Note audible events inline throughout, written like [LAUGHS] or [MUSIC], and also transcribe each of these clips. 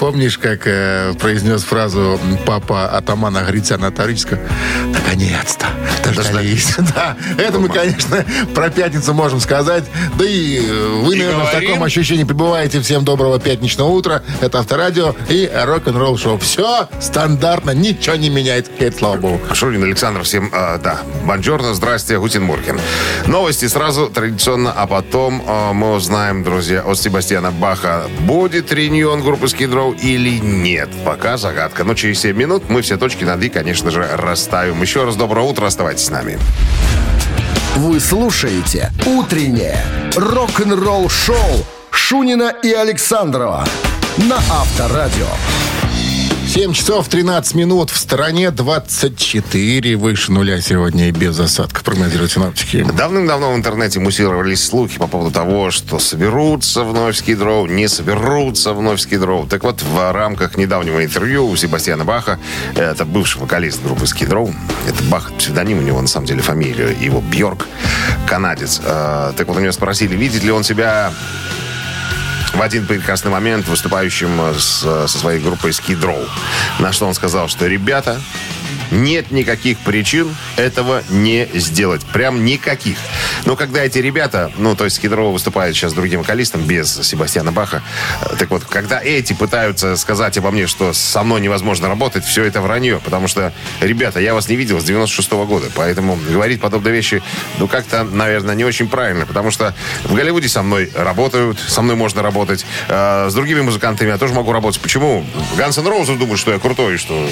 Помнишь, как э, произнес фразу папа атамана Грицяна Тарычка? Наконец-то дождались. [LAUGHS] Да, это мы, конечно, про пятницу можем сказать. Да и вы, наверное, в таком ощущении пребываете. Всем доброго пятничного утра. Это Авторадио и рок-н-ролл шоу. Все стандартно, ничего не меняет. Это слава богу. Шурин Александр, всем, э, да, бонжорно, здрасте, Гутин Муркин. Новости сразу, традиционно, а потом э, мы узнаем, друзья, от Себастьяна Баха, будет реньон группы Skid Row или нет. Пока загадка. Но через 7 минут мы все точки над «и», конечно же, расставим. Еще раз доброе утро, оставайтесь с нами. Вы слушаете «Утреннее рок-н-ролл-шоу» Шунина и Александрова на Авторадио. 7 часов 13 минут. В стороне 24 выше нуля сегодня и без осадков, прогнозируют синоптики. Давным-давно в интернете муссировались слухи по поводу того, что соберутся вновь скидроу, не соберутся вновь скидроу. Так вот, в рамках недавнего интервью у Себастьяна Баха, это бывший вокалист группы скидроу, это Бах, псевдоним у него на самом деле фамилия, его Бьорк, канадец. Э, так вот, у него спросили, видит ли он себя в один прекрасный момент выступающим с, со своей группой Skid Row. На что он сказал, что ребята, нет никаких причин этого не сделать. Прям никаких. Но когда эти ребята, ну, то есть Скидрова выступает сейчас другим вокалистом без Себастьяна Баха, э, так вот, когда эти пытаются сказать обо мне, что со мной невозможно работать, все это вранье. Потому что, ребята, я вас не видел с 96 -го года, поэтому говорить подобные вещи, ну, как-то, наверное, не очень правильно. Потому что в Голливуде со мной работают, со мной можно работать. Э, с другими музыкантами я тоже могу работать. Почему? Ганс Н' Роузы думают, что я крутой, что...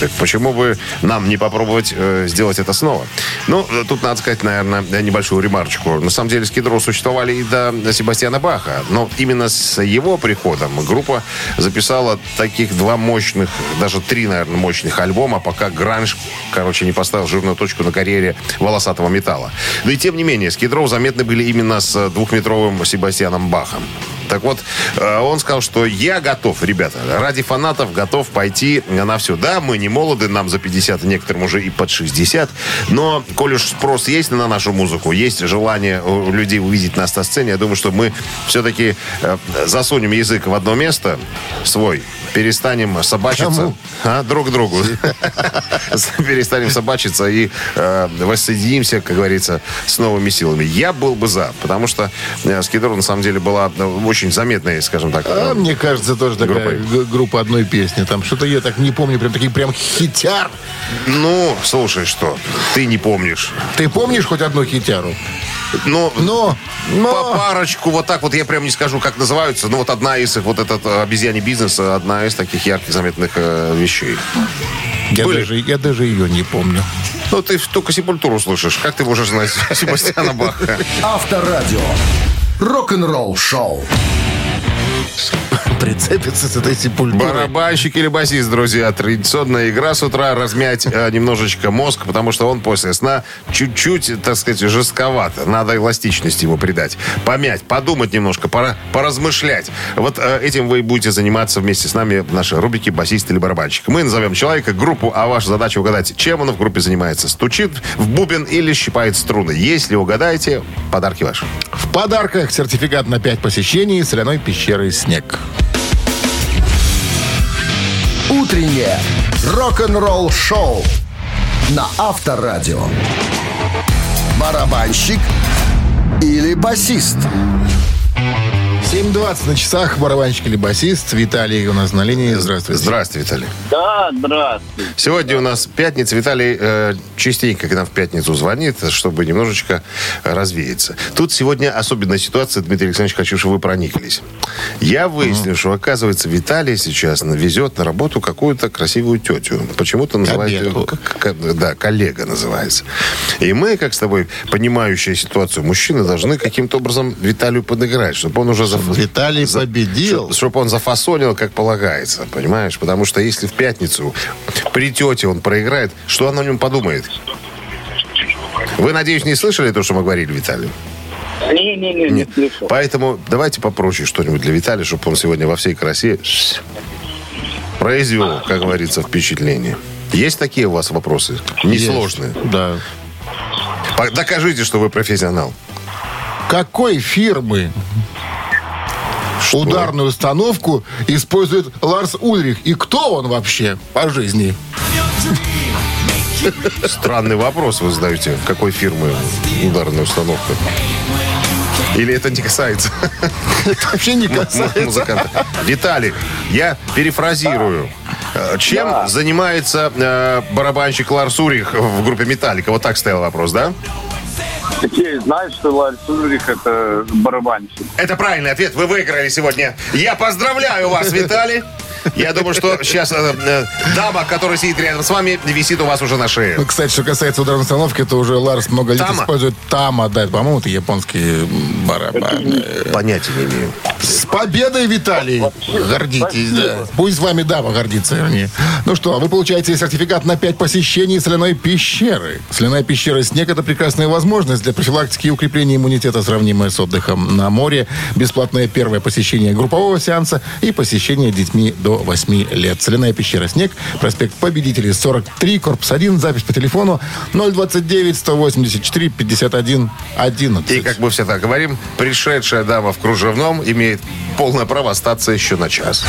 Так почему бы нам не попробовать э, сделать это снова? Ну, тут надо сказать, наверное, небольшую ремарочку. На самом деле Скидроу существовали и до Себастьяна Баха, но именно с его приходом группа записала таких два мощных, даже три, наверное, мощных альбома, пока Гранж, короче, не поставил жирную точку на карьере волосатого металла. Но и тем не менее, Скидроу заметны были именно с двухметровым Себастьяном Бахом. Так вот, э, он сказал, что я готов, ребята, ради фанатов готов пойти на все. Да, мы не молоды, нам за 50, некоторым уже и под 60, но, коль уж спрос есть на нашу музыку, есть желание у людей увидеть нас на сцене, я думаю, что мы все-таки э, засунем язык в одно место свой, перестанем собачиться а, друг к другу. [LAUGHS] Перестанем собачиться и э, воссоединимся, как говорится, с новыми силами. Я был бы за, потому что э, Скидор на самом деле была очень заметная, скажем так. А, мне кажется, тоже такая группа одной песни. Там что-то я так не помню, прям такие прям хитяр. Ну, слушай, что, ты не помнишь. Ты помнишь хоть одну хитяру? Но, но, но... по парочку, вот так вот я прям не скажу, как называются, но вот одна из их, вот этот обезьяний бизнес, одна из таких ярких заметных э, вещей. Я даже, я даже ее не помню. Ну, ты только сепультуру слышишь. Как ты можешь знать [LAUGHS] Себастьяна Баха? Авторадио. Рок-н-ролл шоу [LAUGHS] прицепится с этой сепультурой. Барабанщик или басист, друзья. Традиционная игра с утра. Размять э, немножечко мозг, потому что он после сна чуть-чуть, так сказать, жестковато. Надо эластичность ему придать. Помять, подумать немножко, пора поразмышлять. Вот э, этим вы будете заниматься вместе с нами в нашей рубрике «Басист или барабанщик». Мы назовем человека, группу, а ваша задача угадать, чем он в группе занимается. Стучит в бубен или щипает струны. Если угадаете, подарки ваши. В подарках сертификат на 5 посещений соляной пещеры «Снег». Утреннее рок-н-ролл шоу на Авторадио. Барабанщик или басист? 7.20 на часах. Барабанщик или басист. Виталий у нас на линии. Здравствуйте. Здравствуйте, Виталий. Да, здравствуйте. Сегодня у нас пятница. Виталий э, частенько к нам в пятницу звонит, чтобы немножечко развеяться. Тут сегодня особенная ситуация. Дмитрий Александрович, хочу, чтобы вы прониклись. Я выяснил, mm-hmm. что, оказывается, Виталий сейчас везет на работу какую-то красивую тетю. Почему-то называют ее... Да, коллега называется. И мы, как с тобой, понимающие ситуацию мужчины, должны каким-то образом Виталию подыграть, чтобы он уже за Виталий за, победил. Чтобы он зафасонил, как полагается, понимаешь? Потому что если в пятницу при тете он проиграет, что она о нем подумает? Вы, надеюсь, не слышали то, что мы говорили Виталию? Не-не-не, не слышал. Поэтому давайте попроще что-нибудь для Виталия, чтобы он сегодня во всей красе произвел, как говорится, впечатление. Есть такие у вас вопросы? Несложные. Да. По- Докажите, что вы профессионал. Какой фирмы ударную установку использует Ларс Ульрих? И кто он вообще по жизни? Странный вопрос вы задаете. Какой фирмы ударная установка? Или это не касается Это вообще не касается. музыканта? Виталик, я перефразирую. Э, Чем Да. занимается э, барабанщик Ларс Урих в группе Металлика? Вот так стоял вопрос, да? Такие знают, что Ларис Ульрих это барабанщик. Это правильный ответ. Вы выиграли сегодня. Я поздравляю вас, Виталий. Я думаю, что сейчас э, э, дама, которая сидит рядом с вами, висит у вас уже на шее. Ну, кстати, что касается ударной установки, это уже Ларс много лет Тама? использует Тама, да, по-моему, это японские барабаны. Понятия не имею. С победой, Виталий! Гордитесь, да. Пусть с вами дама гордится, вернее. Ну что, вы получаете сертификат на 5 посещений соляной пещеры. Соляная пещера «Снег» — это прекрасная возможность для профилактики и укрепления иммунитета, сравнимая с отдыхом на море. Бесплатное первое посещение группового сеанса и посещение детьми до 8 лет. Соляная пещера «Снег», проспект Победителей, 43, корпус 1, запись по телефону 029 184 51 11. И, как мы всегда говорим, пришедшая дама в кружевном имеет полное право остаться еще на час.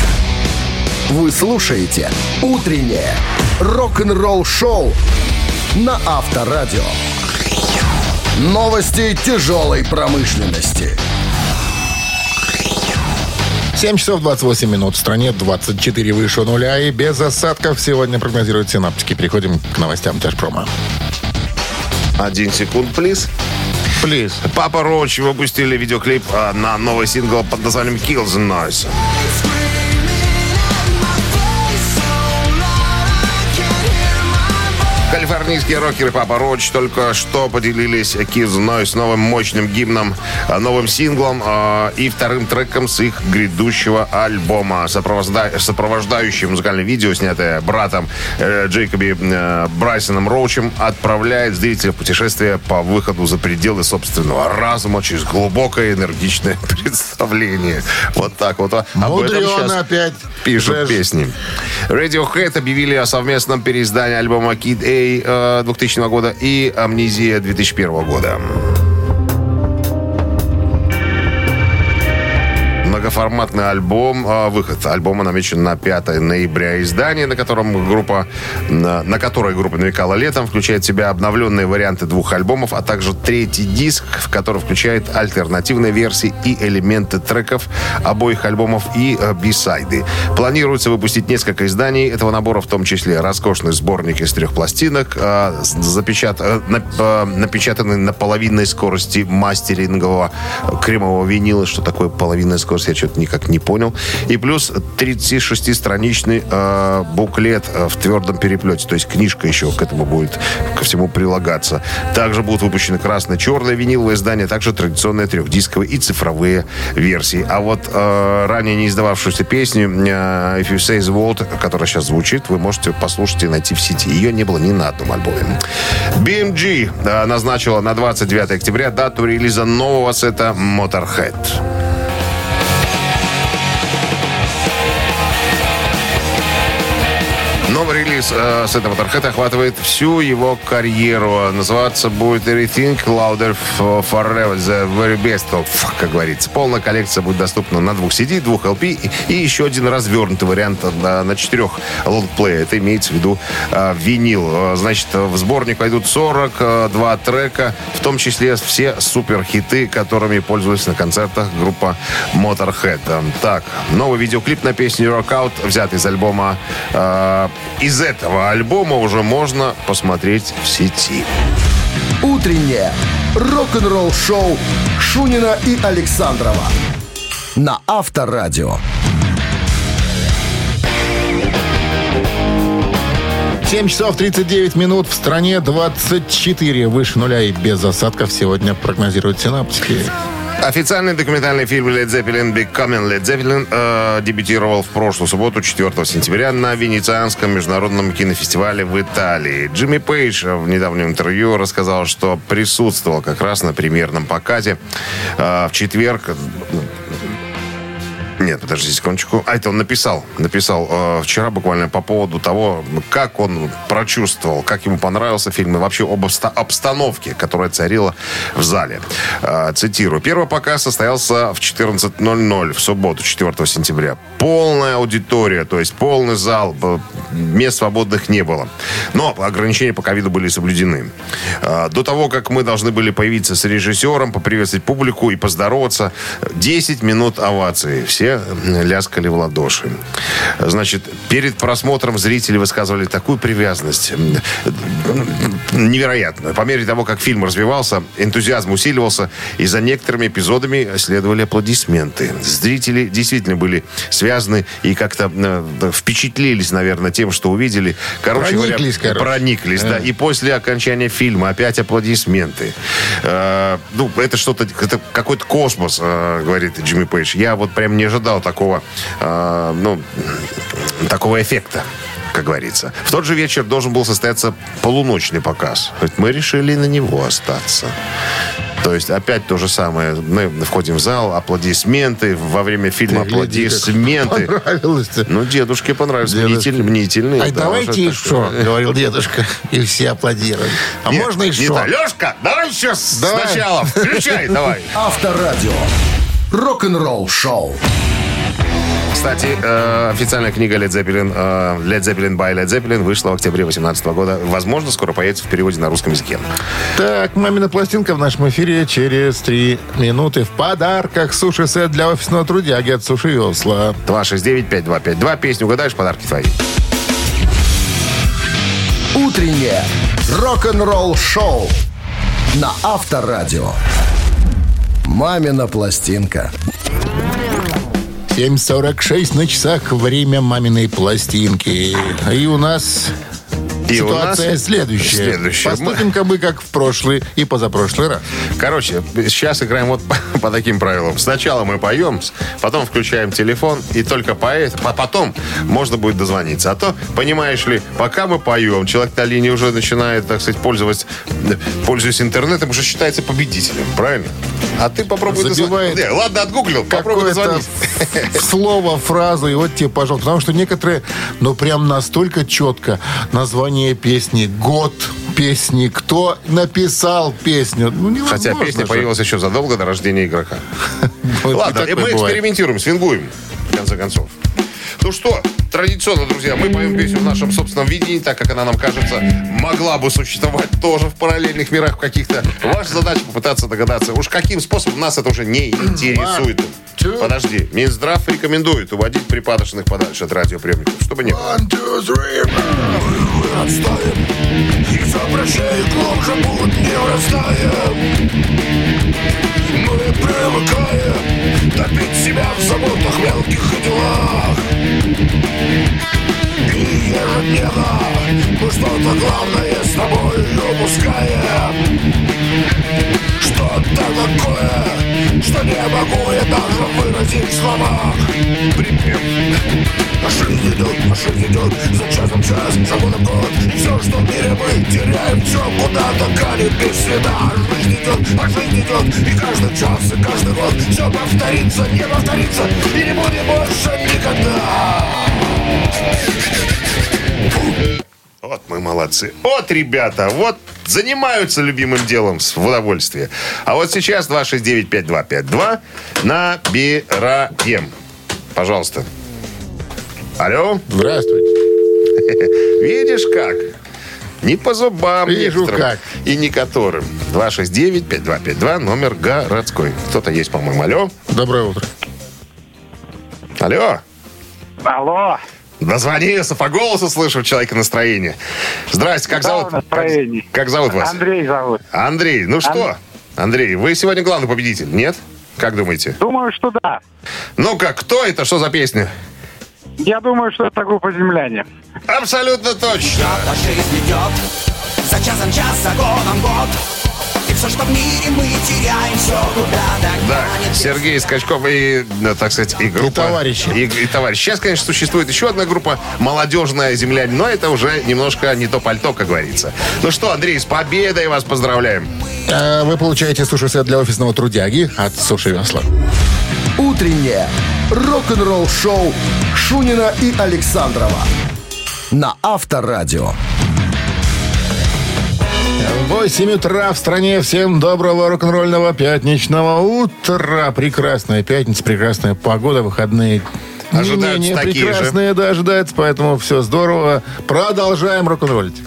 Вы слушаете «Утреннее рок-н-ролл-шоу» на Авторадио. Новости тяжелой промышленности. 7 часов 28 минут. В стране 24 выше нуля и без осадков сегодня прогнозируют синаптики. Переходим к новостям Тяжпрома. Один секунд, плиз. Плиз. Папа Роч выпустили видеоклип а, на новый сингл под названием Kill the Noise. Калифорнийские рокеры Папа Роч только что поделились the Noise новым мощным гимном, а, новым синглом а, и вторым треком с их грядущего альбома. Сопровожда- Сопровождающее музыкальное видео, снятое братом э, Джейкоби э, Брайсоном Роучем, отправляет зрителя в путешествие по выходу за пределы собственного разума через глубокое энергичное [LAUGHS] представление. Вот так вот. Об этом сейчас опять. пишут песни. Radiohead объявили о совместном переиздании альбома Kid A э, 2000 года и Амнезия 2001 года. Многоформатный альбом, э, выход альбома намечен на 5 ноября. Издание, на котором группа, на, на которое группа намекала летом, включает в себя обновленные варианты двух альбомов, а также третий диск, в который включает альтернативные версии и элементы треков обоих альбомов и э, бисайды. Планируется выпустить несколько изданий этого набора, в том числе роскошный сборник из трех пластинок, с- запечат- э, э, напечатанный на половинной скорости мастерингового кремового винила. Что такое половинная скорость, я что-то никак не понял. И плюс 36-страничный э, буклет э, в твердом переплете. То есть книжка еще к этому будет ко всему прилагаться. Также будут выпущены красное-черное виниловое издание, а также традиционные трехдисковые и цифровые версии. А вот э, ранее не издававшуюся песню э, If You Say The World, которая сейчас звучит, вы можете послушать и найти в сети. Ее не было ни на одном альбоме. BMG э, назначила на 29 октября дату релиза нового сета Motorhead. Новый релиз э, с этого Motorhead охватывает всю его карьеру. Называться будет Everything Louder for- Forever, The Very Best of, как говорится. Полная коллекция будет доступна на двух CD, двух LP и, и еще один развернутый вариант на, на четырех лонгплея. Это имеется в виду э, винил. Э, Значит, в сборник войдут 42 трека, в том числе все суперхиты, которыми пользовались на концертах группа Motorhead. Э, Так, новый видеоклип на песню Rock Out, взят из альбома э, из этого альбома уже можно посмотреть в сети. Утреннее рок-н-ролл-шоу Шунина и Александрова на Авторадио. 7 часов 39 минут. В стране 24 выше нуля и без осадков сегодня прогнозируют синаптики. Официальный документальный фильм Led Zeppelin Becoming Led Zeppelin э, дебютировал в прошлую субботу, 4 сентября, на Венецианском международном кинофестивале в Италии. Джимми Пейдж в недавнем интервью рассказал, что присутствовал как раз на премьерном показе. Э, в четверг Нет, подожди секундочку. А это он написал. Написал э, вчера буквально по поводу того, как он прочувствовал, как ему понравился фильм и вообще об обста- обстановке, которая царила в зале. Э, цитирую. Первый показ состоялся в 14.00 в субботу, 4 сентября. Полная аудитория, то есть полный зал. Мест свободных не было. Но ограничения по ковиду были соблюдены. Э, До того, как мы должны были появиться с режиссером, поприветствовать публику и поздороваться, 10 минут овации. Все ляскали в ладоши. Значит, перед просмотром зрители высказывали такую привязанность. Невероятную. По мере того, как фильм развивался, энтузиазм усиливался, и за некоторыми эпизодами следовали аплодисменты. Зрители действительно были связаны и как-то э, впечатлились, наверное, тем, что увидели. Короче Прониклись, говоря, короче. прониклись, да. И после окончания фильма опять аплодисменты. Э, ну, это что-то, это какой-то космос, э, говорит Джимми Пейдж. Я вот прям не ожидал такого, э, ну, такого эффекта как говорится. В тот же вечер должен был состояться полуночный показ. Мы решили на него остаться. То есть опять то же самое. Мы входим в зал, аплодисменты. Во время фильма аплодисменты. Понравилось-то. Ну, дедушке понравилось. Дедушке. Мнитель, мнительный. Ай, да, давайте еще, говорил дедушка. И все аплодировали. А Нет, можно еще? так. Лешка, давай еще Давай. сначала. Включай, давай. Авторадио. Рок-н-ролл шоу. Кстати, э, официальная книга Led Zeppelin, э, Led Zeppelin by Led Zeppelin вышла в октябре 2018 года. Возможно, скоро появится в переводе на русском языке. Так, мамина пластинка в нашем эфире через три минуты. В подарках суши-сет для офисного трудяги от Суши Весла. 269-5252. Песню угадаешь, подарки твои. Утреннее рок-н-ролл шоу на Авторадио. Мамина пластинка. 7.46 на часах время маминой пластинки. И у нас И у ситуация нас следующая. следующая. Поступим-ка мы как в прошлый и позапрошлый раз. Короче, сейчас играем вот по, по таким правилам. Сначала мы поем, потом включаем телефон, и только по, по- потом можно будет дозвониться. А то, понимаешь ли, пока мы поем, человек на линии уже начинает, так сказать, пользоваться, пользуясь интернетом, уже считается победителем, правильно? А ты попробуй Забивает. Не, ладно, отгуглил, попробуй ф- [LAUGHS] слово, фразу, и вот тебе, пожалуйста. Потому что некоторые, ну, прям настолько четко название песни, год песни, кто написал песню. Ну, Хотя песня же. появилась еще задолго до рождения игрока. [LAUGHS] Ладно, мы экспериментируем, свингуем, в конце концов. Ну что, традиционно, друзья, мы поем песню в нашем собственном видении, так как она нам кажется, могла бы существовать тоже в параллельных мирах каких-то. Ваша задача попытаться догадаться, уж каким способом нас это уже не интересует. Подожди, Минздрав рекомендует уводить припадочных подальше от радиоприемников, чтобы не было. Глубже не врастаем Мы привыкаем топить себя в заботах мелких и делах И ежедневно мы что-то главное с тобой упускаем Что-то такое, что не могу я даже выразить в словах Припев а жизнь идет, а идет За часом час, за годом год И все, что в мире мы теряем Все куда-то канет без следа А жизнь идет, а жизнь идет И каждый час, и каждый год Все повторится, не повторится И не будет больше никогда Вот мы молодцы. Вот, ребята, вот занимаются любимым делом с- в удовольствие. А вот сейчас 269-5252 набираем. Пожалуйста. Алло. Здравствуйте. [LAUGHS] Видишь как? Не по зубам Вижу некоторым как. и не которым. 269-5252, номер городской. Кто-то есть, по-моему. Алло. Доброе утро. Алло. Алло, Дозвонился, по голосу слышу человека настроение. Здрасте, как Да, зовут? настроение. Как, как зовут вас? Андрей зовут. Андрей, ну что? Андрей, вы сегодня главный победитель, нет? Как думаете? Думаю, что да. Ну как, кто это? Что за песня? Я думаю, что это группа «Земляне». Абсолютно точно. Жизнь идет За часом час, за годом год И все, что в мире мы теряем Все куда-то Да, Сергей Скачков и, ну, так сказать, и группа... товарищи. И, и товарищи. Сейчас, конечно, существует еще одна группа «Молодежная земляне», но это уже немножко не то пальто, как говорится. Ну что, Андрей, с победой вас поздравляем. Э, Вы получаете суши-сет для офисного трудяги от Суши Весла. Утреннее рок-н-ролл шоу Шунина и Александрова на Авторадио. 8 утра в стране. Всем доброго рок-н-ролльного пятничного утра. Прекрасная пятница, прекрасная погода, выходные Ожидаются не менее такие же. прекрасные, да, ожидается, поэтому все здорово. Продолжаем рок-н-роллить.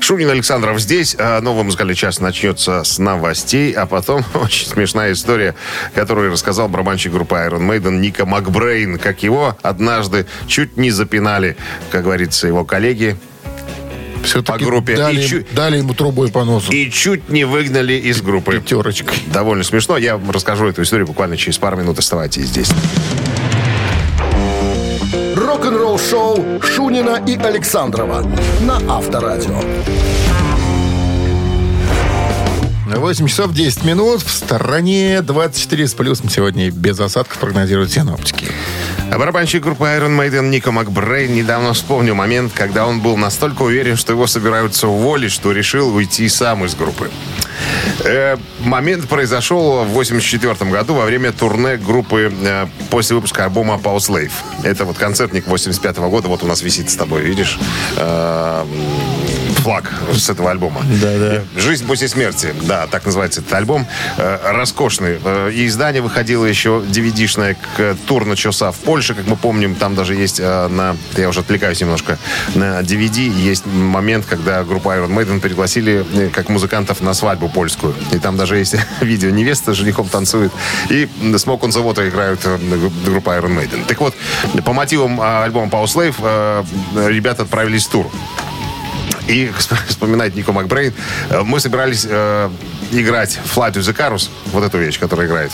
Шунин Александров здесь. А, Новый музыкальный час начнется с новостей, а потом [LAUGHS] очень смешная история, которую рассказал барабанщик группы Iron Maiden Ника Макбрейн, как его однажды чуть не запинали, как говорится, его коллеги, Все-таки По группе. Дали, И им- чу- дали ему трубой по носу. и чуть не выгнали из группы. Пятерочкой. Довольно смешно. Я вам расскажу эту историю буквально через пару минут. Оставайтесь здесь. Рок-н-ролл шоу Шунина и Александрова на Авторадио. 8 часов 10 минут. В стороне 24 с плюсом. Сегодня без осадков прогнозируют синоптики. А барабанщик группы Iron Maiden Нико Макбрейн недавно вспомнил момент, когда он был настолько уверен, что его собираются уволить, что решил уйти сам из группы. Э, момент произошел в 84 году во время турне группы э, после выпуска альбома Power Slave. Это вот концертник 85 года, вот у нас висит с тобой, видишь? Э, флаг с этого альбома. Да-да. «Жизнь после смерти». Да, так называется этот альбом. Э, роскошный. Э, и издание выходило еще DVD-шное к тур начался в Польше, как мы помним. Там даже есть э, на... Я уже отвлекаюсь немножко. На DVD есть момент, когда группа Iron Maiden пригласили как музыкантов на свадьбу польскую. И там даже есть [LAUGHS] видео. Невеста с женихом танцует. И Smoke on the Water играют группа Iron Maiden. Так вот, по мотивам альбома Power Slave ребята отправились в тур. И [LAUGHS] вспоминает Нико Макбрейн, э, мы собирались э, играть the Carus, вот эту вещь, которая играет.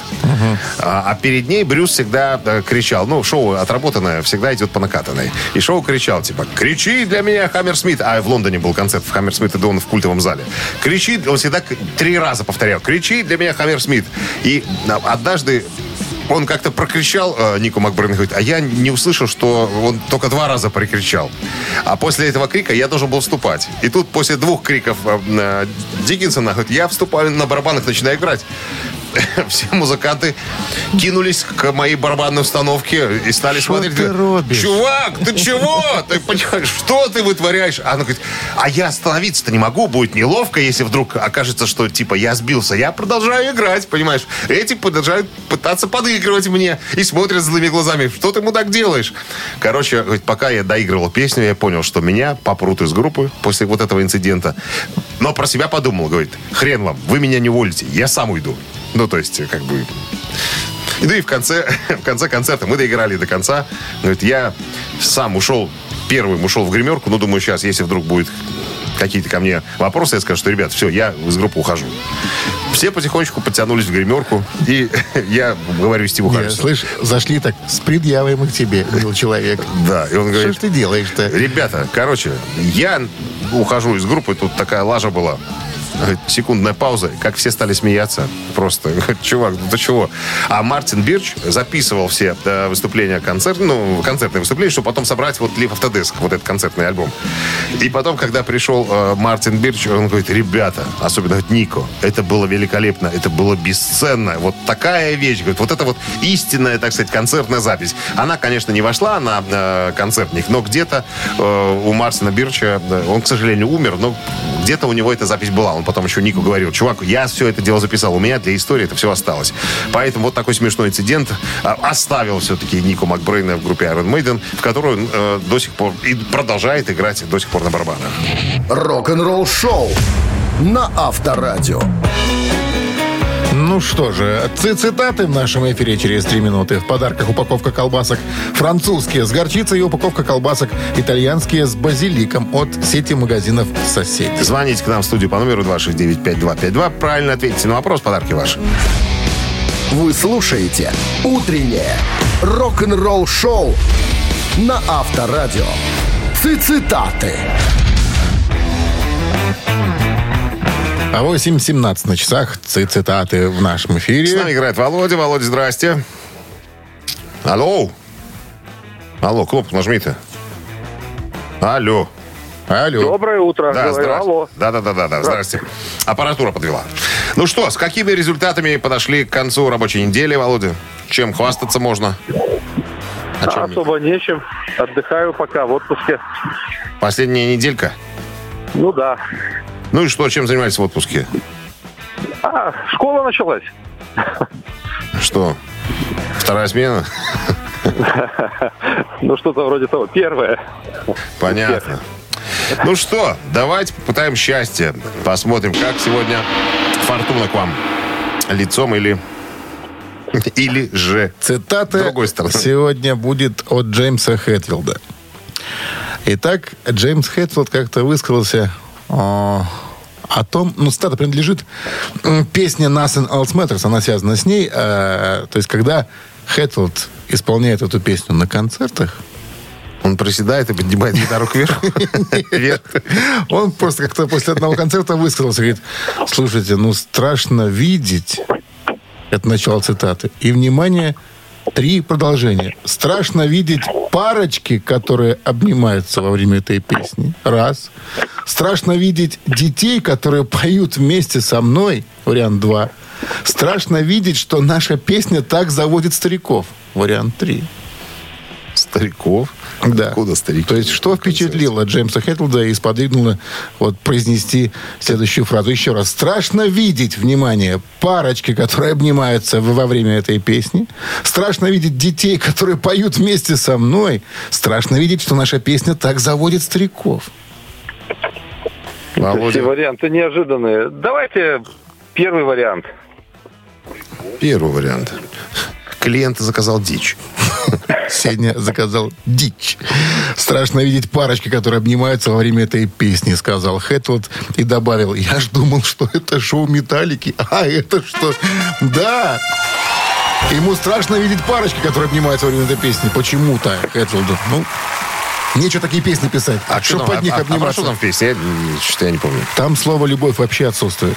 А, а перед ней Брюс всегда э, кричал, ну, шоу отработанное, всегда идет по накатанной. И шоу кричал, типа, кричи для меня Хаммер Смит. А в Лондоне был концерт в Хаммер Смит и Дон в культовом зале. Кричи, он всегда три раза повторял, кричи для меня Хаммер Смит. И а, однажды он как-то прокричал, э, Нико Макбрейн говорит, а я не услышал, что он только два раза прокричал. А после этого крика я должен был вступать. И тут после двух криков э, э, Диккенсона, говорит, я вступаю на барабанах, начинаю играть. [LAUGHS] Все музыканты кинулись к моей барабанной установке и стали Что смотреть. ты робишь? Чувак, ты чего? Ты [LAUGHS] понимаешь, что ты вытворяешь? А Она говорит, а я остановиться-то не могу, будет неловко, если вдруг окажется, что типа я сбился. Я продолжаю играть, понимаешь? Эти продолжают пытаться подыгрывать мне и смотрят злыми глазами. Что ты, мудак, делаешь? Короче, говорит, пока я доигрывал песню, я понял, что меня попрут из группы после вот этого инцидента. Но про себя подумал, говорит, хрен вам, вы меня не уволите, я сам уйду. Ну, то есть, как бы, и да и в конце, [LAUGHS] в конце концерта мы доиграли до конца. Говорит, я сам ушел, первым ушел в гримерку. Ну, думаю, сейчас, если вдруг будет какие-то ко мне вопросы, я скажу, что, ребят, все, я из группы ухожу. Все потихонечку подтянулись в гримерку, и [LAUGHS] я говорю Стиву Не, Харрисону. слышь, зашли так с предъявой мы к тебе, мил человек. Да, и он Что говорит, ты делаешь-то? ребята, короче, я ухожу из группы, тут такая лажа была. Секундная пауза, как все стали смеяться. Просто, [LAUGHS] чувак, ну ты чего? А Мартин Бирч записывал все э, выступления концерт, ну, концертные выступления, чтобы потом собрать вот After Desk, вот этот концертный альбом. И потом, когда пришел э, Мартин Бирч, он говорит, ребята, особенно говорит, Нико, это было великолепно, это было бесценно. Вот такая вещь, говорит, вот это вот истинная, так сказать, концертная запись. Она, конечно, не вошла на э, концертник, но где-то э, у Мартина Бирча, э, он, к сожалению, умер, но где-то у него эта запись была. Он потом еще Нику говорил, чувак, я все это дело записал, у меня для истории это все осталось. Поэтому вот такой смешной инцидент э, оставил все-таки Нику Макбрейна в группе Iron Maiden, в которую он э, до сих пор и продолжает играть до сих пор на барабанах. Рок-н-ролл шоу на Авторадио. Ну что же, ци- цитаты в нашем эфире через три минуты. В подарках упаковка колбасок французские с горчицей и упаковка колбасок итальянские с базиликом от сети магазинов «Соседи». Звоните к нам в студию по номеру 269-5252. Правильно ответьте на вопрос, подарки ваши. Вы слушаете «Утреннее рок-н-ролл шоу» на Авторадио. Цитаты. 8.17 на часах ци- цитаты в нашем С нами эфире. играет Володя. Володя, здрасте. Алло. Алло, кнопку нажми-то. Алло. Алло. Доброе утро. Да, Говорю, здрасте. алло. Да, да, да, да, да, здрасте. Аппаратура подвела. Ну что, с какими результатами подошли к концу рабочей недели, Володя? Чем хвастаться можно? А особо нечем. Отдыхаю пока в отпуске. Последняя неделька? Ну да. Ну и что, чем занимались в отпуске? А, школа началась. Что? Вторая смена? Ну, что-то вроде того. Первое. Понятно. Ну что, давайте попытаем счастье. Посмотрим, как сегодня фортуна к вам. Лицом или... Или же... Цитата другой стороны. сегодня будет от Джеймса Хэтфилда. Итак, Джеймс Хэтфилд как-то высказался о, о том, ну, цитата принадлежит песне Else Matters, она связана с ней. э, то есть, когда Хэтфилд исполняет эту песню на концертах, Он приседает и поднимает гитару кверху. [LAUGHS] Он просто как-то после одного концерта высказался, говорит, слушайте, ну, страшно видеть, это начало цитаты, и, внимание, три продолжения. Страшно видеть парочки, которые обнимаются во время этой песни. Раз. Страшно видеть детей, которые поют вместе со мной. Вариант два. Страшно видеть, что наша песня так заводит стариков. Вариант три. Стариков? Да. Откуда старики? То есть, что впечатлило Джеймса Хэтлда и сподвигнуло вот, произнести следующую фразу еще раз. Страшно видеть, внимание, парочки, которые обнимаются во время этой песни. Страшно видеть детей, которые поют вместе со мной. Страшно видеть, что наша песня так заводит стариков. Все Володя, варианты неожиданные. Давайте первый вариант. первый вариант. Клиент заказал дичь. [LAUGHS] Сеня заказал дичь. Страшно видеть парочки, которые обнимаются во время этой песни, сказал Хэтфилд и добавил, я ж думал, что это шоу Металлики. [LAUGHS] А это что? Да! Ему страшно видеть парочки, которые обнимаются во время этой песни. Почему-то Хэтфилду. Ну, нечего такие песни писать. А что под там, них а- а про обниматься. что там в песне? Я, м, Что-то я не помню. Там слово «любовь» вообще отсутствует.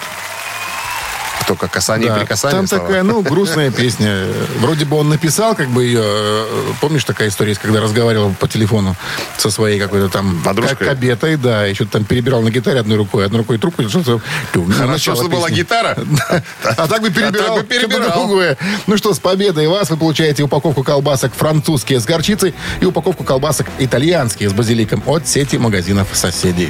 Только касание Да, и прикасание. Там слова. такая, ну, грустная песня. Вроде бы он написал как бы ее... э, Помнишь, такая история есть, когда разговаривал по телефону со своей какой-то там... Подружкой? Как кабетой, да. Еще там перебирал на гитаре одной рукой, одной рукой трубку. Что-то... Хорошо, что была гитара. [LAUGHS] А так бы перебирал. А так бы перебирал. что-то. Ну что, с победой вас вы получаете упаковку колбасок французские с горчицей и упаковку колбасок итальянские с базиликом от сети магазинов соседей.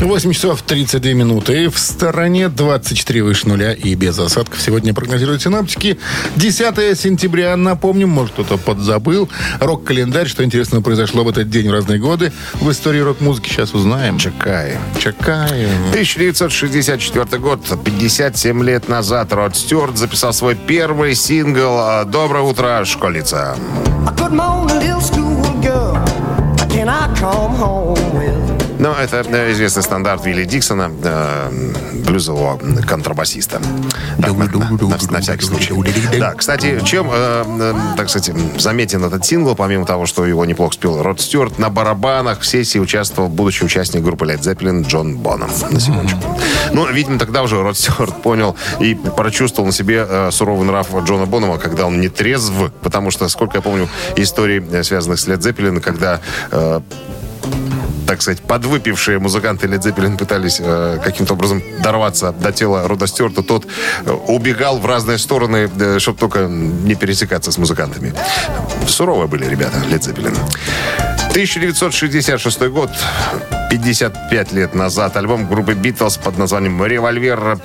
8 часов 32 минуты. В стороне 24 выше нуля и без осадков. Сегодня прогнозируют синаптики. 10 сентября, напомним, может кто-то подзабыл. Рок-календарь, что интересного произошло в этот день в разные годы. В истории рок-музыки сейчас узнаем. Чекаем. Чекаем. 1964 год, 57 лет назад, Род Стюарт записал свой первый сингл э, «Доброе утро, школьница». Good morning, little schoolgirl. Can I come home with? Ну, это э, известный стандарт Вилли Диксона, э, блюзового контрабасиста. Так, на, на- на- всякий случай. Да, кстати, чем, э, так сказать, заметен этот сингл, помимо того, что его неплохо спел Род Стюарт, на барабанах в сессии участвовал будущий участник группы Led Zeppelin Джон Боннам. На секундочку. Ну, видимо, тогда уже Род Стюарт понял и прочувствовал на себе суровый нрав Джона Боннама, когда он не трезв, потому что, сколько я помню, историй, э, связанных с Led Zeppelin, когда так сказать, подвыпившие музыканты Led Zeppelin пытались э, каким-то образом дорваться до тела Рода Стюарта, тот э, убегал в разные стороны, чтобы только не пересекаться с музыкантами. Суровые были ребята Led Zeppelin. 1966 год, 55 лет назад, альбом группы Битлз под названием «Револьвер»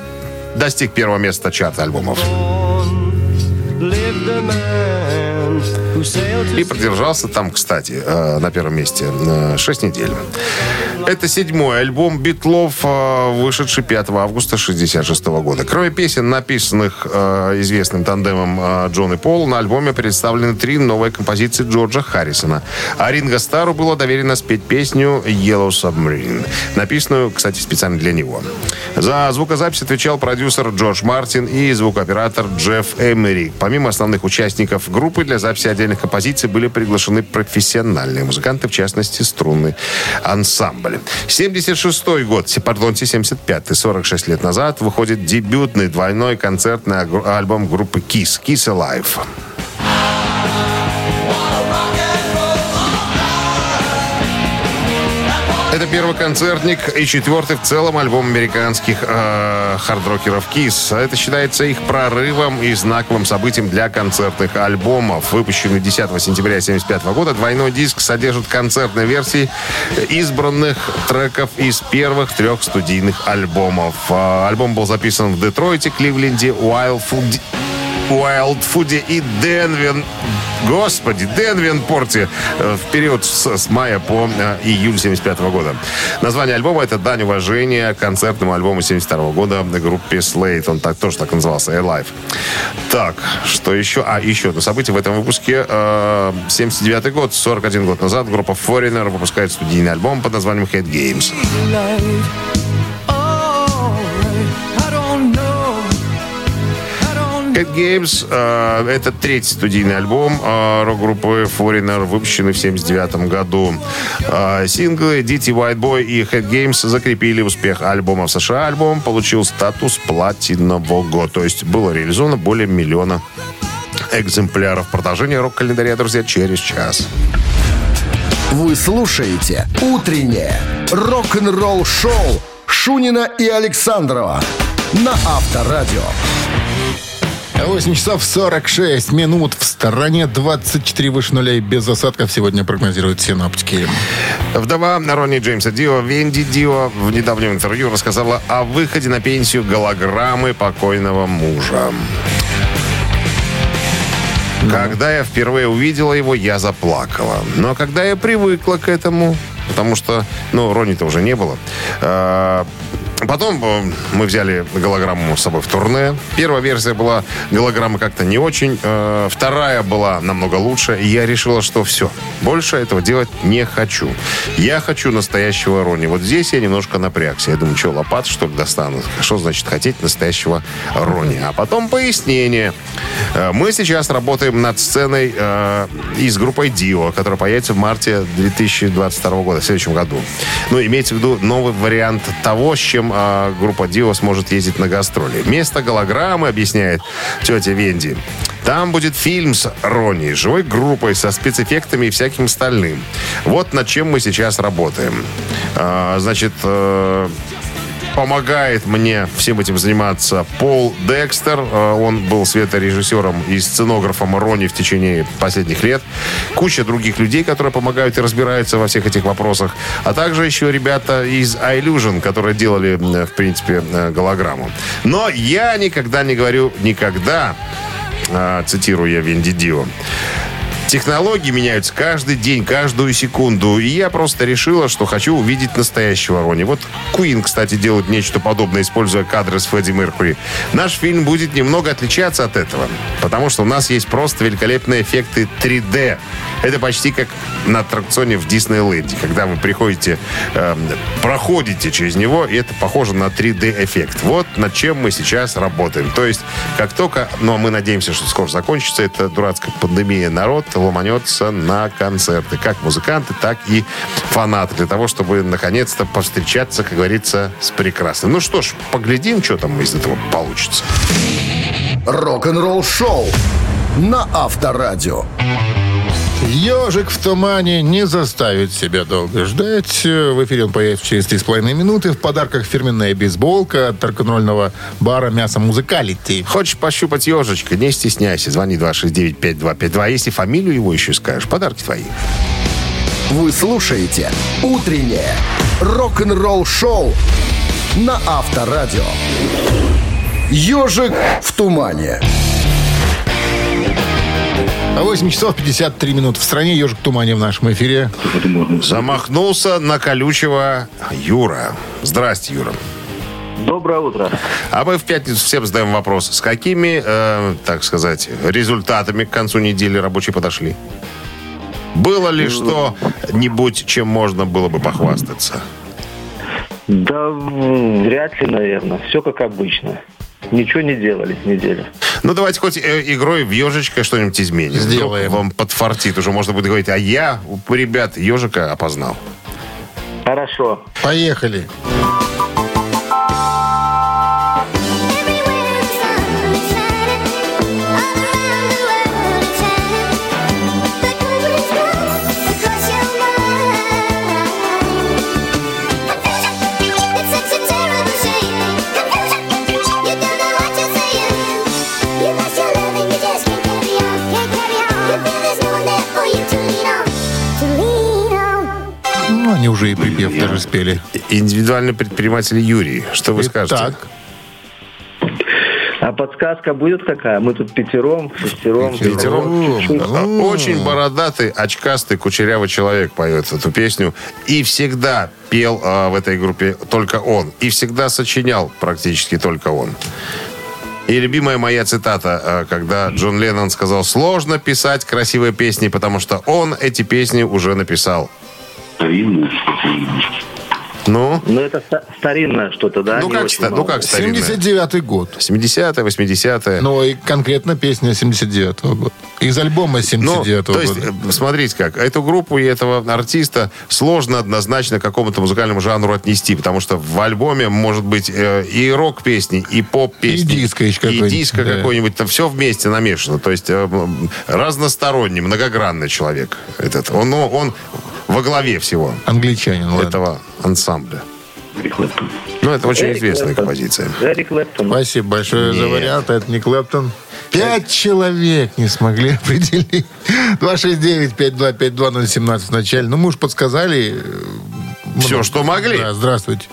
достиг первого места чарта альбомов. И продержался там, кстати, э, на первом месте 6 недель. Это седьмой альбом Битлов, э, вышедший 5 августа 66 года. Кроме песен, написанных э, известным тандемом э, Джон и Пол, на альбоме представлены три новые композиции Джорджа Харрисона. А Ринго Стару было доверено спеть песню «Yellow Submarine», написанную, кстати, специально для него. За звукозапись отвечал продюсер Джордж Мартин и звукооператор Джефф Эмери. Помимо основных участников группы, для записи отдельных композиций были приглашены профессиональные музыканты, в частности, струнный ансамбль. 76 год, пардон, 75 46 лет назад, выходит дебютный двойной концертный альбом группы KISS, KISS Alive. Это первый концертник и четвертый в целом альбом американских э, хард-рокеров Kiss. Это считается их прорывом и знаковым событием для концертных альбомов. Выпущенный 10 сентября 1975 года, двойной диск содержит концертные версии избранных треков из первых трех студийных альбомов. Э, альбом был записан в Детройте, Кливленде, Уайлдфуд Уайлдфуде и Денвин Господи, Денвенпорте э, в период с, с мая по э, июль 75 года. Название альбома это дань уважения концертному альбому 72 года группе Slate. Он так тоже так назывался, Alive. Так, что еще? А, еще одно событие в этом выпуске. Э, 79 год, 41 год назад группа Foreigner выпускает студийный альбом под названием Head Games. Head Games э, это третий студийный альбом э, рок-группы Foreigner, выпущенный в 79 году. Э, синглы DT White Boy и Head Games закрепили успех альбома в США. Альбом получил статус платинового, то есть было реализовано более миллиона экземпляров. Продолжение рок-календаря, друзья, через час. Вы слушаете «Утреннее рок-н-ролл-шоу» Шунина и Александрова на Авторадио. 8 часов 46 минут. В стороне 24 выше нуля и без осадков сегодня прогнозируют синоптики. Вдова Ронни Джеймса Дио, Венди Дио, в недавнем интервью рассказала о выходе на пенсию голограммы покойного мужа. Когда я впервые увидела его, я заплакала. Но когда я привыкла к этому, потому что, ну, Ронни-то уже не было, э, Потом э, мы взяли голограмму с собой в турне. Первая версия была голограмма как-то не очень. Э, вторая была намного лучше. И я решила, что все. Больше этого делать не хочу. Я хочу настоящего Рони. Вот здесь я немножко напрягся. Я думаю, что, лопат, что ли, достану? Что значит хотеть настоящего Рони? А потом пояснение. Э, Мы сейчас работаем над сценой э, и группой Дио, которая появится в марте 2022 года, в следующем году. Ну, имеется в виду новый вариант того, с чем э, группа Дио сможет ездить на гастроли. Вместо голограммы, объясняет тетя Венди, там будет фильм с Ронни, живой группой, со спецэффектами и всяким остальным. Вот над чем мы сейчас работаем. А, значит, э, помогает мне всем этим заниматься Пол Декстер. Э, Он был светорежиссером и сценографом Ронни в течение последних лет. Куча других людей, которые помогают и разбираются во всех этих вопросах. А также еще ребята из iLusion, которые делали, м, в принципе, э, голограмму. Но я никогда не говорю «никогда», а, цитирую я Венди Дио. Технологии меняются каждый день, каждую секунду. И я просто решила, что хочу увидеть настоящего Рони. Вот Куин, кстати, делает нечто подобное, используя кадры с Фредди Меркури. Наш фильм будет немного отличаться от этого. Потому что у нас есть просто великолепные эффекты 3D. Это почти как на аттракционе в Диснейленде. Когда вы приходите, эм, проходите через него, и это похоже на 3D-эффект. Вот над чем мы сейчас работаем. То есть, как только, но мы надеемся, что скоро закончится эта дурацкая пандемия, народ ломанется на концерты. Как музыканты, так и фанаты. Для того, чтобы наконец-то повстречаться, как говорится, с прекрасным. Ну что ж, поглядим, что там из этого получится. Рок-н-ролл-шоу на Авторадио. Ежик в тумане не заставит себя долго ждать. В эфире он появится через 3,5 минуты. В подарках фирменная бейсболка от рок-н-ролльного бара «Мясо Музыкалити». Хочешь пощупать ежечка, не стесняйся. Звони 269-5252. Если фамилию его еще скажешь, подарки твои. Вы слушаете «Утреннее рок-н-ролл-шоу» на Авторадио. «Ежик в тумане». 8 часов 53 минут. В стране «Ежик в тумане» в нашем эфире. Замахнулся на колючего Юра. Здрасте, Юра. Доброе утро. А мы в пятницу всем задаем вопрос. С какими, э, так сказать, результатами к концу недели рабочие подошли? Было ли что-нибудь, чем можно было бы похвастаться? Да вряд ли, наверное. Все как обычно. Ничего не делали с недели. Ну, давайте хоть э, игрой в ежичка что-нибудь изменим. Сделаем. Вдруг Вам подфартит. Уже можно будет говорить, а я, у ребят, ежика опознал. Хорошо. Поехали. уже даже спели. Индивидуальный предприниматель Юрий. Что вы скажете? Так, А подсказка будет какая? Мы тут пятером, шестером. Пятером. А, Очень бородатый, очкастый, кучерявый человек поет эту песню. И всегда пел а, в этой группе только он. И всегда сочинял практически только он. И любимая моя цитата, а, когда Джон Леннон сказал, сложно писать красивые песни, потому что он эти песни уже написал старинная, что-то ну, Ну, это ста- старинное что-то, да? ну не как, ста- ну как старинное? 79-й год. 70-е, 80-е. Ну, и конкретно песня 79-го года. Из альбома Ну, 79-го то есть, года. э, смотрите как, эту группу и этого артиста сложно однозначно к какому-то музыкальному жанру отнести, потому что в альбоме может быть э, и рок-песни, и поп-песни. И диско еще И какой-нибудь, диско да. какой-нибудь. Там все вместе намешано. То есть э, разносторонний, многогранный человек. Этот. Он, ну, он во главе всего Англичанин, ладно. этого ансамбля. Ну, это очень Эрик известная Клэптон. композиция. Эрик Клэптон. Спасибо большое за Нет. вариант. Это не Клэптон. Пять человек не смогли [LAUGHS] определить. 269-5252-017 в начале. Ну, мы уж подсказали. э, Все, много. что могли. Да, здравствуйте.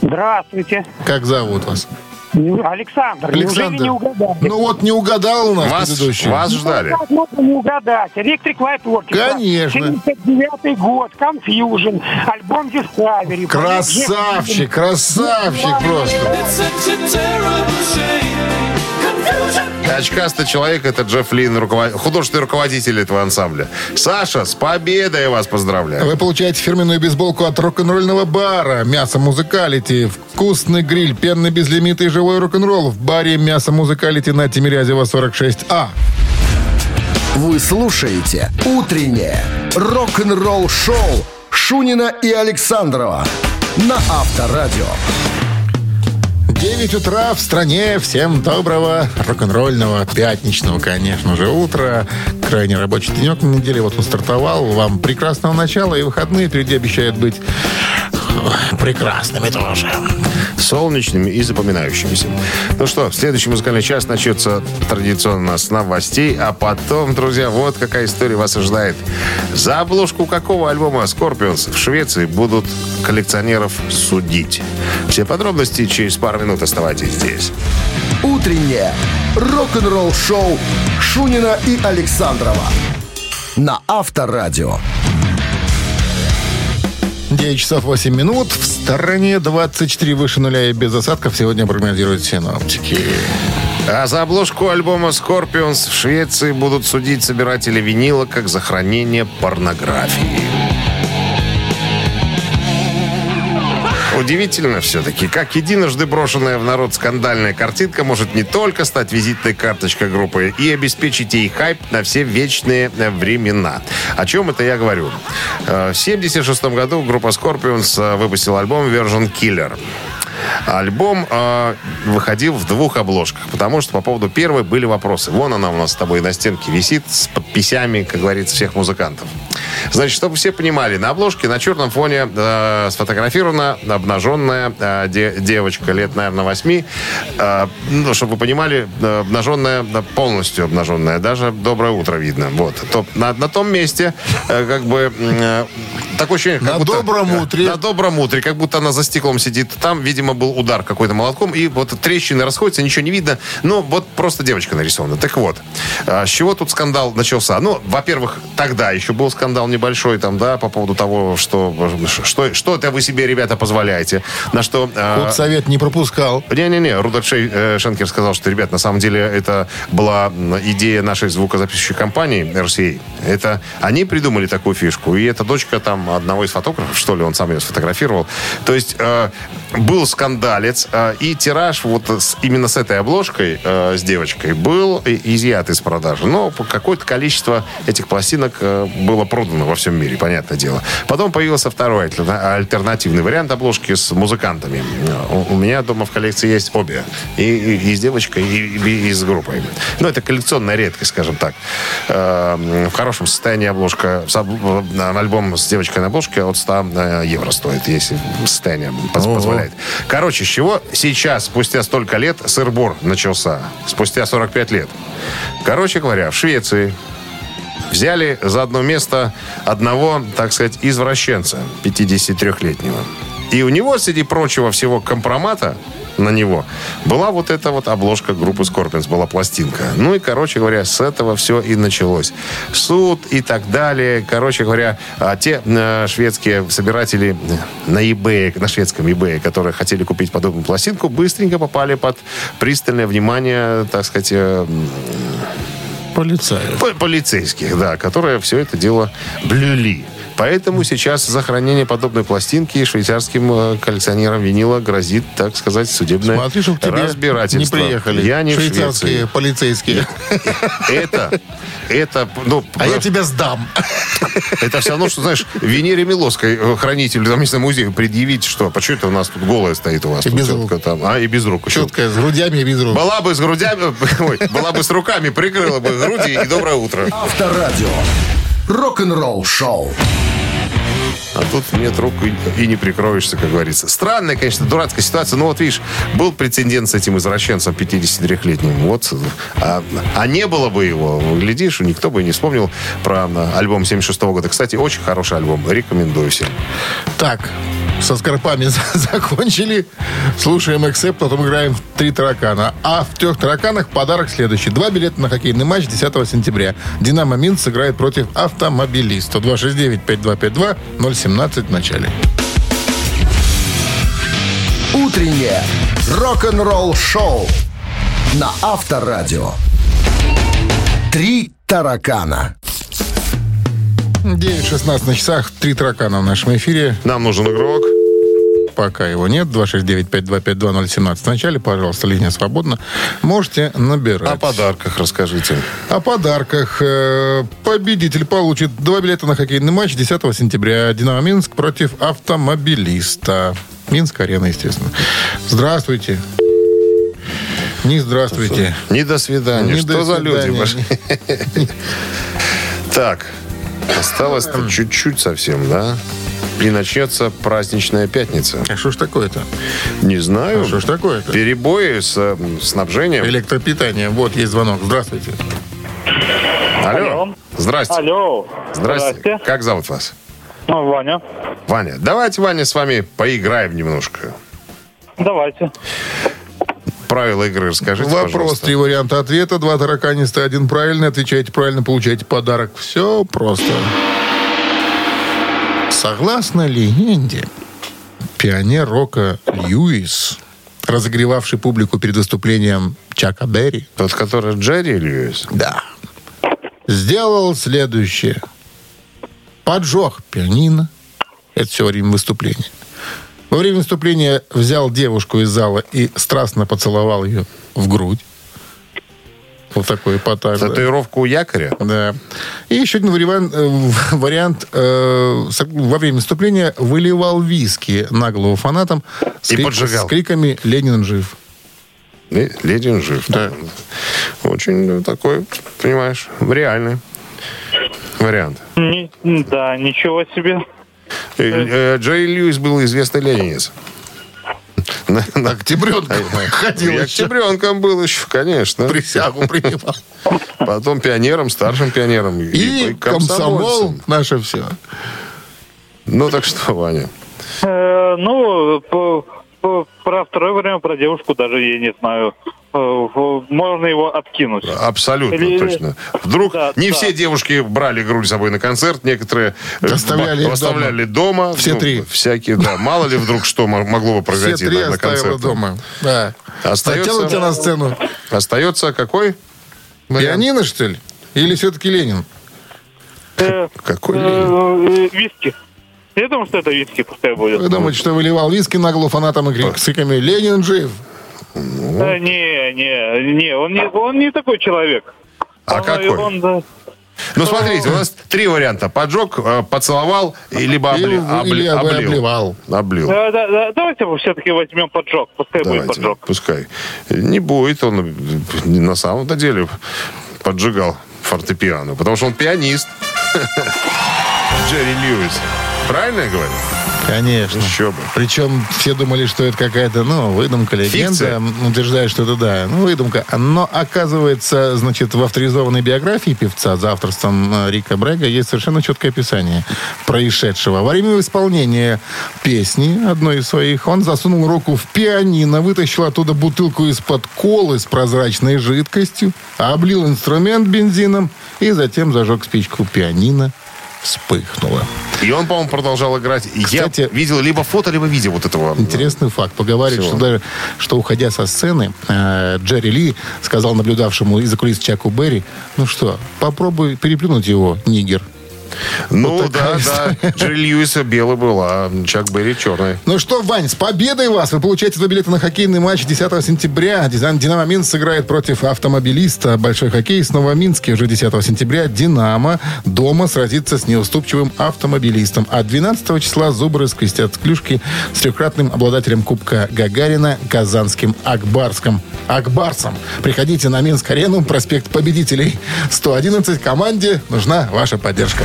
Здравствуйте. Как зовут вас? Александр, неужели не угадали? Ну вот не угадал у нас Вас, предыдущий. вас ждали. Как можно не угадать? Electric Light Orchestra. Конечно. 79 год, Confusion, альбом Discovery. Красавчик, красавчик просто. Очкастый человек это Джефф Лин, руковод- художественный руководитель этого ансамбля. Саша, с победой я вас поздравляю. Вы получаете фирменную бейсболку от рок-н-ролльного бара. Мясо Музыкалити. Вкусный гриль, пенный безлимит и живой рок-н-ролл. В баре Мясо Музыкалити на Тимирязева 46А. Вы слушаете «Утреннее рок-н-ролл-шоу» Шунина и Александрова на Авторадио. 9 утра в стране. Всем доброго рок-н-ролльного пятничного, конечно же, утра. Крайне рабочий денек на неделе. Вот он стартовал. Вам прекрасного начала. И выходные впереди обещают быть прекрасными тоже. Солнечными и запоминающимися. Ну что, следующий музыкальный час начнется традиционно с новостей, а потом, друзья, вот какая история вас ожидает. За обложку какого альбома Scorpions в Швеции будут коллекционеров судить? Все подробности через пару минут оставайтесь здесь. «Утреннее рок-н-ролл-шоу» Шунина и Александрова на Авторадио. 9 часов 8 минут. В стороне 24 выше нуля и без осадков сегодня прогнозируют синоптики. А за обложку альбома Scorpions в Швеции будут судить собиратели винила как за хранение порнографии. Удивительно все-таки, как единожды брошенная в народ скандальная картинка может не только стать визитной карточкой группы и обеспечить ей хайп на все вечные э, времена. О чем это я говорю? Э, В 1976 году группа Scorpions э, выпустила альбом Version Killer. Альбом э, выходил в двух обложках, потому что по поводу первой были вопросы. Вон она у нас с тобой на стенке висит с подписями, как говорится, всех музыкантов. Значит, чтобы все понимали, на обложке на черном фоне э, сфотографирована обнаженная э, де- девочка лет, наверное, восьми. Э, ну, чтобы вы понимали, э, обнаженная, да, полностью обнаженная. Даже доброе утро видно. Вот. То, на, на том месте, э, как бы, э, такое ощущение, как На будто- добром э, [LAUGHS] утре. На добром утре, как будто она за стеклом сидит. Там, видимо, был удар какой-то молотком, и вот трещины расходятся, ничего не видно. Ну, вот просто девочка нарисована. Так вот, а, с чего тут скандал начался? Ну, во-первых, тогда еще был скандал небольшой там, да, по поводу того, что, что, что это вы себе, ребята, позволяете. На что... а, Совет не пропускал. не-не-не, Рудольф Шей- э, Шенкер сказал, что, ребят, на самом деле это была идея нашей звукозаписывающей компании RCA. Это они придумали такую фишку, и это дочка там одного из фотографов, что ли, он сам ее сфотографировал. То есть э, был скандалец, э, и тираж вот с- именно с этой обложкой, э, с девочкой, был изъят из продажи. Но какое-то количество этих пластинок э, было продано во всем мире, понятное дело. Потом появился второй альтерна- альтернативный вариант обложки с музыкантами. У, меня дома в коллекции есть обе. И, и- и с девочкой, и, и- и с группой. Ну, это коллекционная редкость, скажем так. Э, в хорошем состоянии обложка, об- э, альбом с девочкой на обложке от 100 э, евро стоит, если состояние поз- позволяет. Короче, с чего сейчас, спустя столько лет, сыр-бор начался? Спустя 45 лет. Короче говоря, в Швеции взяли за одно место одного, так сказать, извращенца, 53-летнего. И у него, среди прочего всего компромата, на него, была вот эта вот обложка группы Scorpions, была пластинка. Ну и, короче говоря, с этого все и началось. Суд и так далее. Короче говоря, а те э, шведские собиратели на eBay, на шведском eBay, которые хотели купить подобную пластинку, быстренько попали под пристальное внимание, так сказать, э, Полицаев. по- полицейских, да, которые все это дело блюли. Поэтому сейчас за хранение подобной пластинки швейцарским э, коллекционерам винила грозит, так сказать, судебное Смотри, чтобы тебе разбирательство. не приехали Я не швейцарские Швеции. полицейские. Это, это, ну, А я тебя сдам. это все равно, что, знаешь, Венере Милоской, э, хранителю, там, если музея, предъявить, что, почему это у нас тут голая стоит у вас? И без рук. Там, а, и без рук. Четкая, с грудями и без рук. Была бы с грудями, [LAUGHS] ой, была бы с руками, прикрыла бы груди и доброе утро. Авторадио. Рок-н-ролл шоу. А тут нет рук и, и не прикроешься, как говорится. Странная, конечно, дурацкая ситуация. Но вот видишь, был прецедент с этим извращенцем 53-летним. Вот. А, а не было бы его, глядишь, никто бы и не вспомнил про а, альбом 76 года. Кстати, очень хороший альбом. Рекомендую всем. Так, со скорпами за- [LAUGHS] закончили. Слушаем эксепт, потом играем в три таракана. А в трех тараканах подарок следующий. Два билета на хоккейный матч 10 сентября. «Динамо Минск» сыграет против автомобилиста. 269-5252, 017 в начале. Утреннее рок-н-ролл шоу на Авторадио. Три таракана. 9.16 на часах. Три таракана в нашем эфире. Нам нужен игрок. Пока его нет. 269-5252-017 в начале. Пожалуйста, линия свободна. Можете набирать. О подарках расскажите. О подарках. Э, Победитель получит два билета на хоккейный матч 10 сентября. «Динамо Минск» против автомобилиста. Минск-арена, естественно. Здравствуйте. Не здравствуйте. Не до свидания. Не Что до за люди? свидания. пошли? [LAUGHS] Так, осталось чуть-чуть совсем, да? И начнется праздничная пятница. А что ж такое-то? Не знаю. А что ж такое-то? Перебои с э, снабжением. Электропитание. Вот, есть звонок. Здравствуйте. Алло. Алло. Здрасте. Алло. Здрасте. Как зовут вас? Ну, Ваня. Ваня. Давайте, Ваня, с вами поиграем немножко. Давайте. Правила игры расскажите, Вопрос, пожалуйста. три варианта ответа. Два тараканиста, один правильный. Отвечаете правильно, получаете подарок. Все просто. Согласно легенде, пионер рока Льюис, разогревавший публику перед выступлением Чака Берри, Тот, который Джерри Льюис? да, сделал следующее. Поджег пианино. Это все время выступления. Во время выступления взял девушку из зала и страстно поцеловал ее в грудь. Вот такой эпатаж. да. Татуировку у якоря? Да. И еще один [LAUGHS] вариант, э, вариант э, во время выступления выливал виски на голову фанатам с, И крик- поджигал. с криками «Ленин жив». Ле- Ледин жив. Да. Очень ну, такой, понимаешь, реальный вариант. Ни- да, ничего себе. Э, э, Джерри Льюис был известный ленинец. Октябренка ходил еще. октябренком был еще, конечно. Присягу принимал. Потом пионером, старшим пионером. И комсомол наше все. Ну так что, Ваня? Э, ну, про второй вариант, про девушку даже я не знаю. Э, можно его откинуть. Абсолютно Или- точно. Вдруг Да, не да. все девушки брали грудь с собой на концерт, некоторые э, Оставляли их оставляли дома. Все Ну, три. Всякие, да. Мало ли вдруг что мо- могло бы Все произойти три на, на концерте. дома. Да. Остается- Затянут тебя на сцену. Остается какой? Пианино, что ли? Или все-таки Ленин? Э, Какой Ленин? виски. Я думаю, что это виски пускай будет. Вы думаете, что выливал виски на голову фанатам и крик- с криками «Ленин жив»? Э, не, не, не, он не, он не такой человек. А Он- какой? он, да, Ну, смотрите, у нас три варианта. Поджег, э, поцеловал, либо обли- Или- обли- или облил. обливал. Облил. Да, да, да, давайте все-таки возьмем поджог. Пускай будет Давайте, поджог. пускай. Не будет он э, на самом-то деле поджигал фортепиано, потому что он пианист. [LAUGHS] Джерри Льюис. Правильно я говорю? Конечно. Еще бы. Причем все думали, что это какая-то, ну, выдумка, легенда. Фикция. Утверждают, что это, да, ну, выдумка. Но, оказывается, значит, в авторизованной биографии певца за авторством э, Рика Брега есть совершенно четкое описание происшедшего. Во время исполнения песни, одной из своих, он засунул руку в пианино, вытащил оттуда бутылку из-под колы с прозрачной жидкостью, облил инструмент бензином и затем зажег спичку пианино. Вспыхнуло. И он, по-моему, продолжал играть. И Кстати- я видел либо фото, либо видео вот этого. Интересный факт. Поговаривают, что, даже, что уходя со сцены, э, Джерри Ли сказал наблюдавшему из-за кулис Чаку Берри, ну что, попробуй переплюнуть его, нигер. Ну Вот да, такая да. Джерри Льюиса белый был, а Чак Берри черный. Ну что, Вань, с победой вас! Вы получаете два билета на хоккейный матч 10 сентября. Дизайн «Динамо Минск» сыграет против автомобилиста. Большой хоккей снова в Минске уже 10 сентября. «Динамо» дома сразится с неуступчивым автомобилистом. А 12 числа «Зубры» скрестят клюшки с трехкратным обладателем Кубка Гагарина казанским Акбарском. Акбарсом. Приходите на Минск-арену, проспект Победителей. 111 команде нужна ваша поддержка.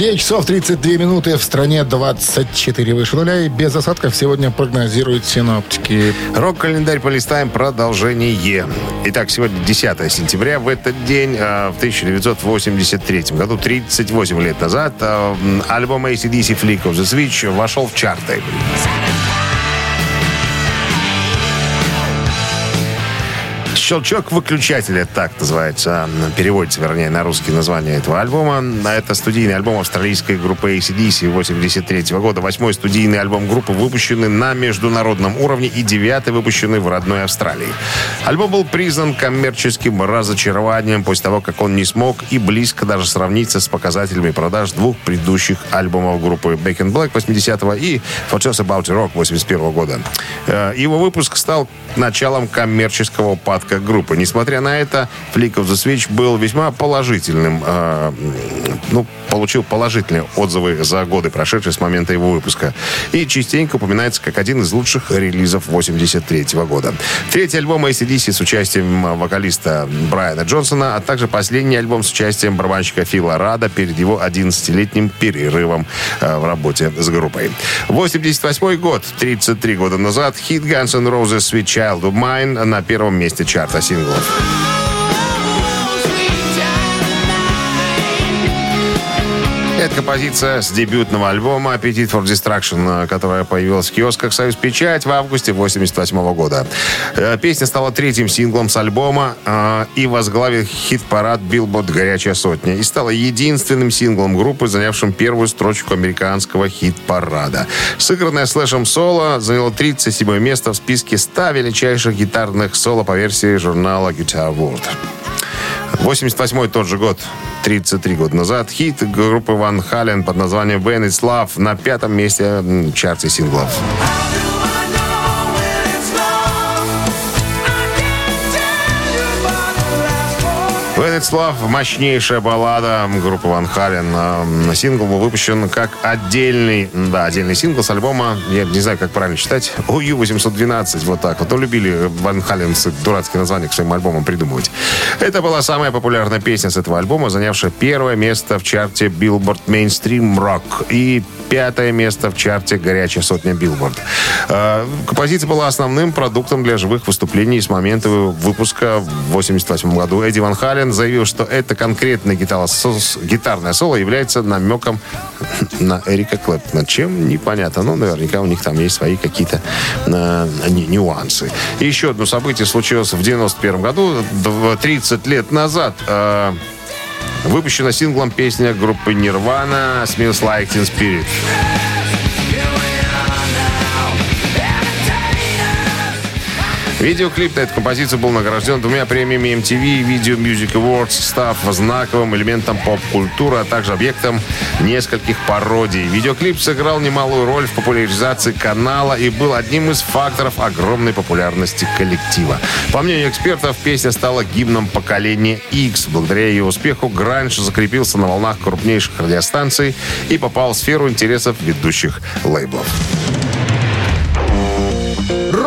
9 часов 32 минуты в стране 24 выше нуля. И без осадков сегодня прогнозируют синоптики. Рок-календарь полистаем продолжение. Итак, сегодня 10 сентября. В этот день, э, в 1983 году, 38 лет назад, м, альбом ACDC Flick of the Switch вошел в чарты. Щелчок выключателя, так называется, переводится, вернее, на русский название этого альбома. Это студийный альбом австралийской группы ACDC 83 года. Восьмой студийный альбом группы, выпущенный на международном уровне и девятый, выпущенный в родной Австралии. Альбом был признан коммерческим разочарованием после того, как он не смог и близко даже сравниться с показателями продаж двух предыдущих альбомов группы Back in Black 80-го и For Just About Rock 81 года. Э, Его выпуск стал началом коммерческого упадка группы. Несмотря на это, Flick of the Switch был весьма положительным, э, ну, получил положительные отзывы за годы, прошедшие с момента его выпуска. И частенько упоминается как один из лучших релизов 83 года. Третий альбом ACDC с участием вокалиста Брайана Джонсона, а также последний альбом с участием барабанщика Фила Рада перед его 11-летним перерывом э, в работе с группой. 88 год, 33 года назад, хит Guns N' Roses Sweet Child of Mine на первом месте чарта синглов. Это композиция с дебютного альбома Appetite for Destruction, э, которая появилась в киосках «Союз Печать» в августе 88 года. Э, Песня стала третьим синглом с альбома э, и возглавил хит-парад Billboard «Горячая сотня» и стала единственным синглом группы, занявшим первую строчку американского хит-парада. Сыгранное слэшем соло заняло 37 место в списке 100 величайших гитарных соло по версии журнала Guitar World. 88 тот же год, 33 года назад, хит группы Ван Хален под названием «When It's Love» на пятом месте чарте синглов. It's Love мощнейшая баллада группы Ван Хален. Э, Сингл был выпущен как отдельный, да, отдельный сингл с альбома, я не знаю, как правильно читать, OU-812, вот так вот. Ну, любили Ван Халенцы дурацкие названия к своим альбомам придумывать. Это была самая популярная песня с этого альбома, занявшая первое место в чарте Billboard Mainstream Rock и пятое место в чарте «Горячая сотня Billboard». Э, Композиция была основным продуктом для живых выступлений с момента выпуска в 88 году. Эдди Ван Хален заявил, что это конкретное со- гитарное соло является намеком [LAUGHS] на Эрика Клэптона. Чем? Непонятно. Но наверняка у них там есть свои какие-то э, ню- нюансы. И еще одно событие случилось в 91 году, дв- 30 лет назад. Э, Выпущена синглом песня группы Nirvana «Smells Like Teen Spirit». Видеоклип на эту композицию был награжден двумя премиями MTV Video Music Awards, став знаковым элементом поп-культуры, а также объектом нескольких пародий. Видеоклип сыграл немалую роль в популяризации канала и был одним из факторов огромной популярности коллектива. По мнению экспертов, песня стала гимном поколения X. Благодаря ее успеху Гранж закрепился на волнах крупнейших радиостанций и попал в сферу интересов ведущих лейблов.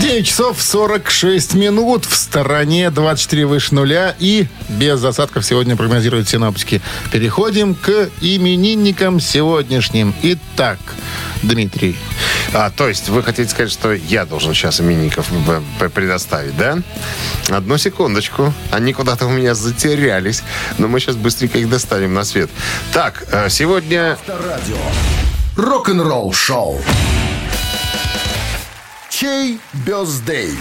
9 часов 46 минут. В стороне 24 выше нуля. И без осадков сегодня прогнозируют синоптики. Переходим к именинникам сегодняшним. Итак, Дмитрий. А, то есть вы хотите сказать, что я должен сейчас именинников б- предоставить, да? Одну секундочку. Они куда-то у меня затерялись. Но мы сейчас быстренько их достанем на свет. Так, э, сегодня... Авторадио. Рок-н-ролл-шоу. Чей бездей?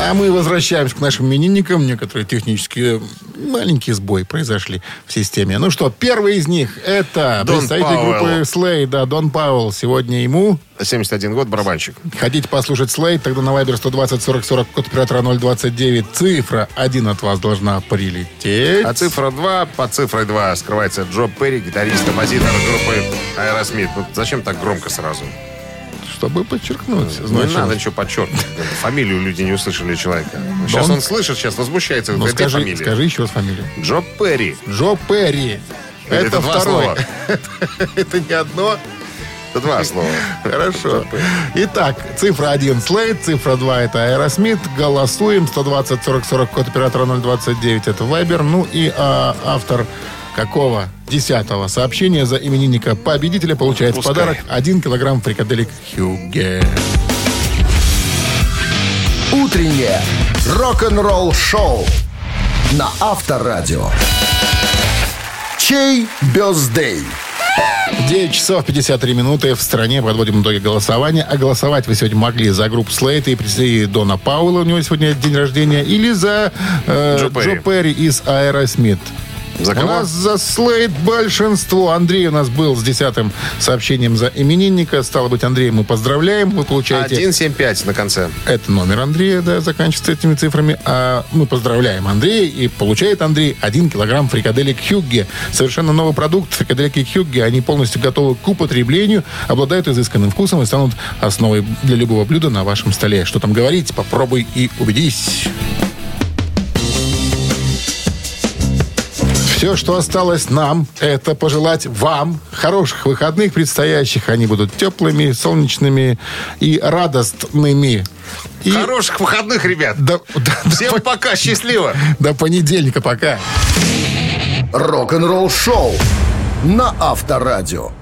А мы возвращаемся к нашим именинникам. Некоторые технические маленькие сбои произошли в системе. Ну что, первый из них это Дон представитель Пауэлл. группы Slade, да, Дон Пауэлл. Сегодня ему 71 год, барабанщик. Хотите послушать Слейд? Тогда на Viber 120 40 40 код оператора 029. Цифра 1 от вас должна прилететь. А цифра 2, под цифрой 2 скрывается Джо Перри, гитарист, композитор группы Аэросмит. Вот зачем так громко сразу? Чтобы подчеркнуть. Не значит. надо ничего подчеркивать. Фамилию люди не услышали человека. Сейчас он- он слышит, сейчас возмущается. Ну, этой скажи, скажи еще раз фамилию. Джо Перри. Джо Перри. Это Это, слова. [LAUGHS] Это не одно. Это два слова. Хорошо. Итак, цифра 1 Слейд, цифра 2 это Аэросмит. Голосуем. 120 40 40 код оператора 029 это Viber. Ну и а, автор какого десятого сообщения за именинника победителя получает в Пускай. подарок 1 килограмм фрикаделек Хюгге. Утреннее рок-н-ролл-шоу на Авторадио. Чей birthday? 9 часов 53 минуты. В стране подводим итоги голосования. А голосовать вы сегодня могли за группу Слейт и представителей Дона Пауэлла, у него сегодня день рождения, или за э, Джо Джо, Перри. Перри. из Аэросмит. За У кого? нас за Слейд большинство. Андрей у нас был с десятым сообщением за именинника. Стало быть, Андрей, мы поздравляем. Вы получаете... 175 на конце. Это номер Андрея, да, заканчивается этими цифрами. А мы поздравляем Андрея, и получает Андрей 1 килограмм фрикаделек Хюгге. Совершенно новый продукт. Фрикаделики Хюгге, они полностью готовы к употреблению, обладают изысканным вкусом и станут основой для любого блюда на вашем столе. Что там говорить, попробуй и убедись. Все, что осталось нам, это пожелать вам хороших выходных предстоящих. Они будут теплыми, солнечными и радостными. И Хороших выходных, ребят. до, до- Всем пока, счастливо. до понедельника пока. Рок-н-ролл-шоу на Авторадио.